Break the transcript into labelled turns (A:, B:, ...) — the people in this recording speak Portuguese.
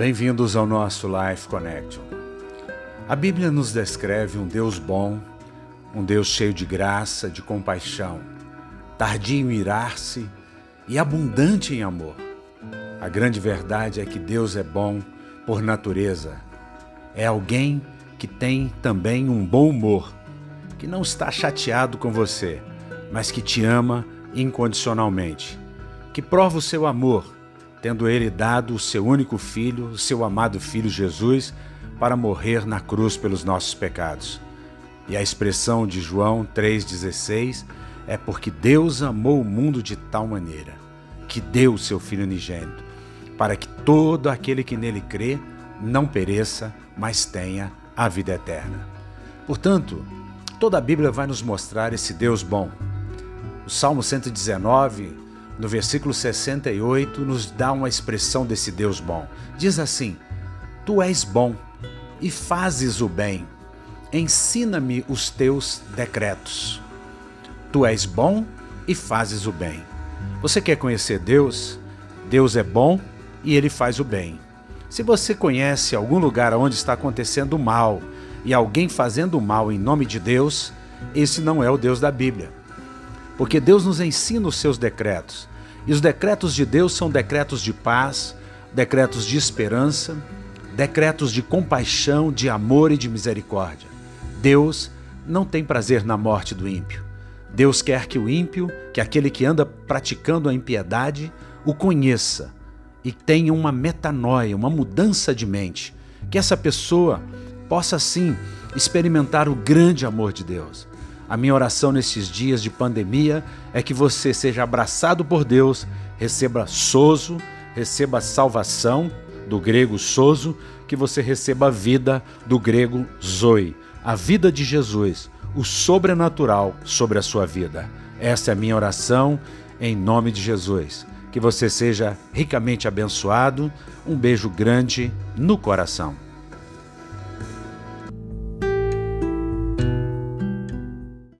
A: Bem-vindos ao nosso Life Connection. A Bíblia nos descreve um Deus bom, um Deus cheio de graça, de compaixão, tardio em irar-se e abundante em amor. A grande verdade é que Deus é bom por natureza. É alguém que tem também um bom humor, que não está chateado com você, mas que te ama incondicionalmente, que prova o seu amor, tendo ele dado o seu único filho, o seu amado filho Jesus, para morrer na cruz pelos nossos pecados. E a expressão de João 3,16 é porque Deus amou o mundo de tal maneira que deu o seu Filho unigênito, para que todo aquele que nele crê não pereça, mas tenha a vida eterna. Portanto, toda a Bíblia vai nos mostrar esse Deus bom. O Salmo 119, no versículo 68, nos dá uma expressão desse Deus bom. Diz assim: Tu és bom e fazes o bem. Ensina-me os teus decretos. Tu és bom e fazes o bem. Você quer conhecer Deus? Deus é bom e ele faz o bem. Se você conhece algum lugar onde está acontecendo mal e alguém fazendo mal em nome de Deus, esse não é o Deus da Bíblia. Porque Deus nos ensina os seus decretos. E os decretos de Deus são decretos de paz, decretos de esperança, decretos de compaixão, de amor e de misericórdia. Deus não tem prazer na morte do ímpio. Deus quer que o ímpio, que aquele que anda praticando a impiedade, o conheça e tenha uma metanoia, uma mudança de mente. Que essa pessoa possa sim experimentar o grande amor de Deus. A minha oração nesses dias de pandemia é que você seja abraçado por Deus, receba sozo, receba salvação, do grego sozo, que você receba a vida do grego zoe, a vida de Jesus, o sobrenatural sobre a sua vida. Essa é a minha oração em nome de Jesus. Que você seja ricamente abençoado. Um beijo grande no coração.